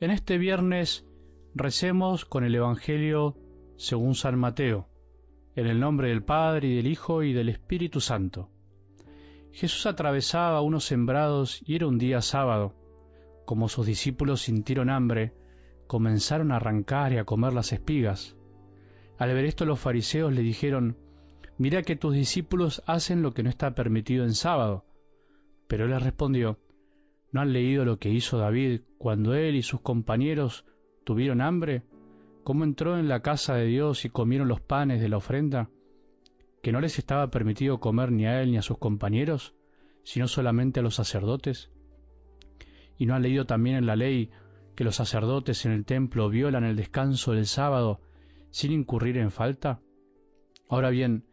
En este viernes recemos con el Evangelio según San Mateo, en el nombre del Padre y del Hijo y del Espíritu Santo. Jesús atravesaba unos sembrados y era un día sábado. Como sus discípulos sintieron hambre, comenzaron a arrancar y a comer las espigas. Al ver esto los fariseos le dijeron, Mira que tus discípulos hacen lo que no está permitido en sábado. Pero él les respondió, ¿no han leído lo que hizo David cuando él y sus compañeros tuvieron hambre? ¿Cómo entró en la casa de Dios y comieron los panes de la ofrenda? ¿Que no les estaba permitido comer ni a él ni a sus compañeros, sino solamente a los sacerdotes? ¿Y no han leído también en la ley que los sacerdotes en el templo violan el descanso del sábado sin incurrir en falta? Ahora bien,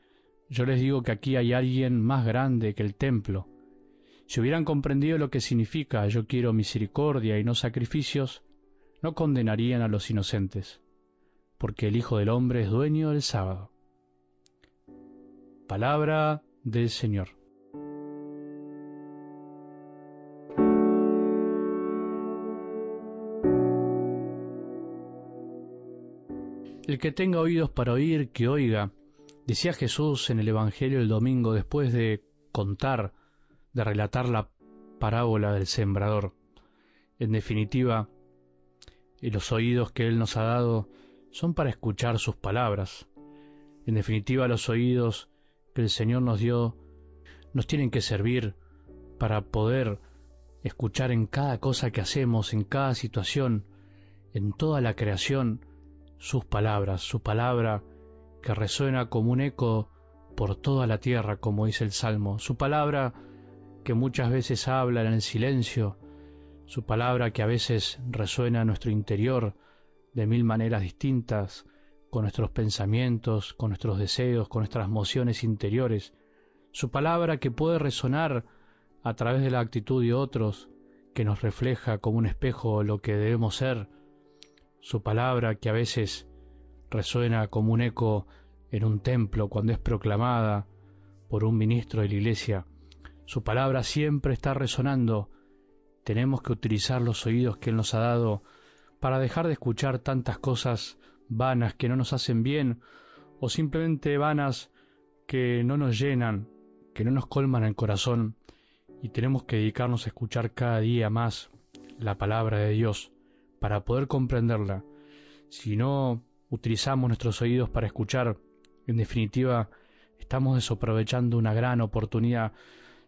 yo les digo que aquí hay alguien más grande que el templo. Si hubieran comprendido lo que significa yo quiero misericordia y no sacrificios, no condenarían a los inocentes, porque el Hijo del Hombre es dueño del sábado. Palabra del Señor. El que tenga oídos para oír, que oiga. Decía Jesús en el Evangelio el domingo después de contar, de relatar la parábola del sembrador. En definitiva, los oídos que Él nos ha dado son para escuchar sus palabras. En definitiva, los oídos que el Señor nos dio nos tienen que servir para poder escuchar en cada cosa que hacemos, en cada situación, en toda la creación, sus palabras, su palabra que resuena como un eco por toda la tierra, como dice el Salmo, su palabra que muchas veces habla en el silencio, su palabra que a veces resuena en nuestro interior de mil maneras distintas, con nuestros pensamientos, con nuestros deseos, con nuestras emociones interiores, su palabra que puede resonar a través de la actitud de otros, que nos refleja como un espejo lo que debemos ser, su palabra que a veces resuena como un eco en un templo cuando es proclamada por un ministro de la iglesia. Su palabra siempre está resonando. Tenemos que utilizar los oídos que Él nos ha dado para dejar de escuchar tantas cosas vanas que no nos hacen bien o simplemente vanas que no nos llenan, que no nos colman el corazón y tenemos que dedicarnos a escuchar cada día más la palabra de Dios para poder comprenderla. Si no utilizamos nuestros oídos para escuchar, en definitiva, estamos desaprovechando una gran oportunidad.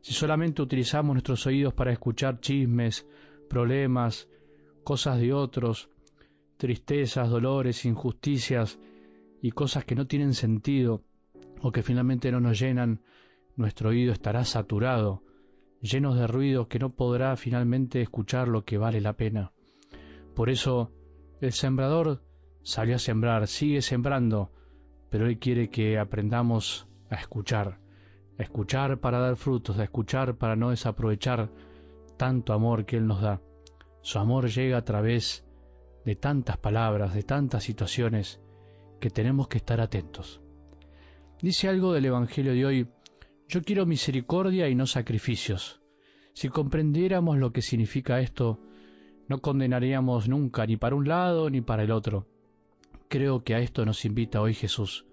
Si solamente utilizamos nuestros oídos para escuchar chismes, problemas, cosas de otros, tristezas, dolores, injusticias y cosas que no tienen sentido o que finalmente no nos llenan, nuestro oído estará saturado, lleno de ruidos que no podrá finalmente escuchar lo que vale la pena. Por eso, el sembrador salió a sembrar, sigue sembrando, pero Él quiere que aprendamos a escuchar, escuchar para dar frutos, a escuchar para no desaprovechar tanto amor que Él nos da. Su amor llega a través de tantas palabras, de tantas situaciones, que tenemos que estar atentos. Dice algo del Evangelio de hoy, yo quiero misericordia y no sacrificios. Si comprendiéramos lo que significa esto, no condenaríamos nunca ni para un lado ni para el otro. Creo que a esto nos invita hoy Jesús.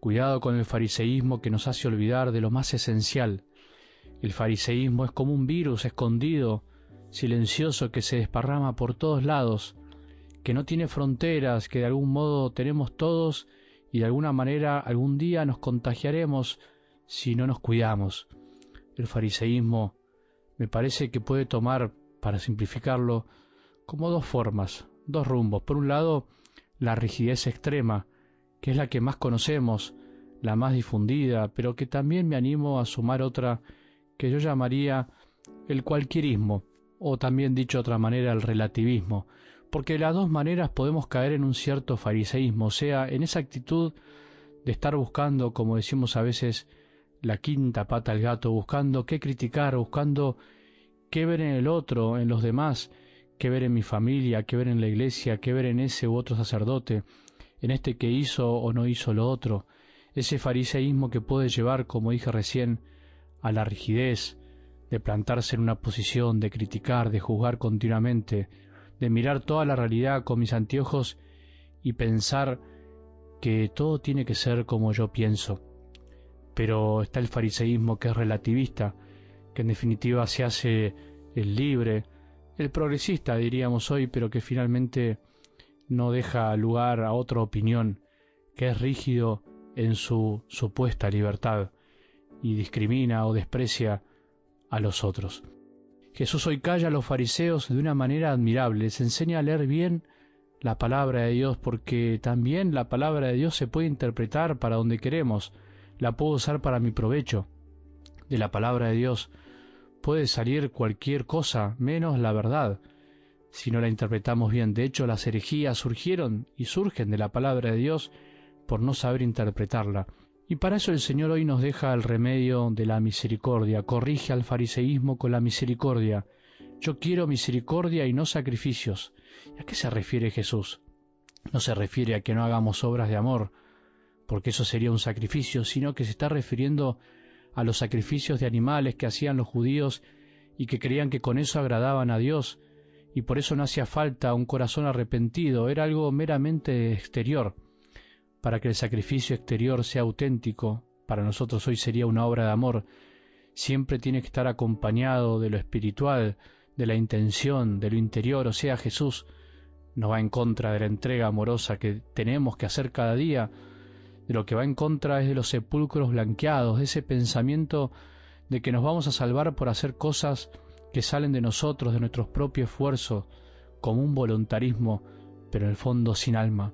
Cuidado con el fariseísmo que nos hace olvidar de lo más esencial. El fariseísmo es como un virus escondido, silencioso que se desparrama por todos lados, que no tiene fronteras, que de algún modo tenemos todos y de alguna manera algún día nos contagiaremos si no nos cuidamos. El fariseísmo me parece que puede tomar, para simplificarlo, como dos formas, dos rumbos. Por un lado, la rigidez extrema, que es la que más conocemos, la más difundida, pero que también me animo a sumar otra que yo llamaría el cualquierismo, o también dicho de otra manera el relativismo, porque de las dos maneras podemos caer en un cierto fariseísmo, o sea, en esa actitud de estar buscando, como decimos a veces, la quinta pata al gato, buscando qué criticar, buscando qué ver en el otro, en los demás, qué ver en mi familia, qué ver en la iglesia, qué ver en ese u otro sacerdote, en este que hizo o no hizo lo otro, ese fariseísmo que puede llevar, como dije recién, a la rigidez, de plantarse en una posición, de criticar, de juzgar continuamente, de mirar toda la realidad con mis anteojos y pensar que todo tiene que ser como yo pienso. Pero está el fariseísmo que es relativista, que en definitiva se hace el libre, el progresista diríamos hoy, pero que finalmente no deja lugar a otra opinión, que es rígido en su supuesta libertad y discrimina o desprecia a los otros. Jesús hoy calla a los fariseos de una manera admirable, les enseña a leer bien la palabra de Dios, porque también la palabra de Dios se puede interpretar para donde queremos, la puedo usar para mi provecho. De la palabra de Dios puede salir cualquier cosa menos la verdad, si no la interpretamos bien. De hecho, las herejías surgieron y surgen de la palabra de Dios por no saber interpretarla. Y para eso el Señor hoy nos deja el remedio de la misericordia, corrige al fariseísmo con la misericordia. Yo quiero misericordia y no sacrificios. ¿A qué se refiere Jesús? No se refiere a que no hagamos obras de amor, porque eso sería un sacrificio, sino que se está refiriendo a los sacrificios de animales que hacían los judíos y que creían que con eso agradaban a Dios, y por eso no hacía falta un corazón arrepentido, era algo meramente exterior. Para que el sacrificio exterior sea auténtico, para nosotros hoy sería una obra de amor, siempre tiene que estar acompañado de lo espiritual, de la intención, de lo interior, o sea, Jesús no va en contra de la entrega amorosa que tenemos que hacer cada día, de lo que va en contra es de los sepulcros blanqueados, de ese pensamiento de que nos vamos a salvar por hacer cosas que salen de nosotros, de nuestros propios esfuerzos, como un voluntarismo, pero en el fondo sin alma.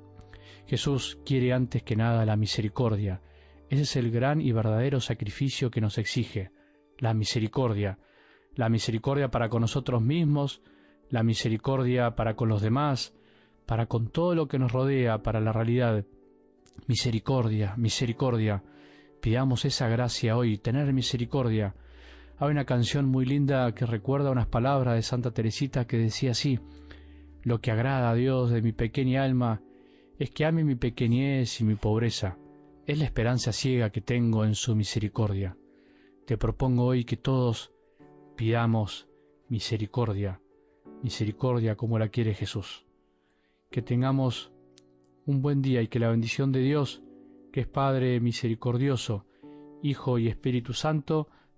Jesús quiere antes que nada la misericordia. Ese es el gran y verdadero sacrificio que nos exige, la misericordia. La misericordia para con nosotros mismos, la misericordia para con los demás, para con todo lo que nos rodea, para la realidad. Misericordia, misericordia. Pidamos esa gracia hoy, tener misericordia. Hay una canción muy linda que recuerda unas palabras de Santa Teresita que decía así, lo que agrada a Dios de mi pequeña alma es que ame mi pequeñez y mi pobreza, es la esperanza ciega que tengo en su misericordia. Te propongo hoy que todos pidamos misericordia, misericordia como la quiere Jesús. Que tengamos un buen día y que la bendición de Dios, que es Padre misericordioso, Hijo y Espíritu Santo,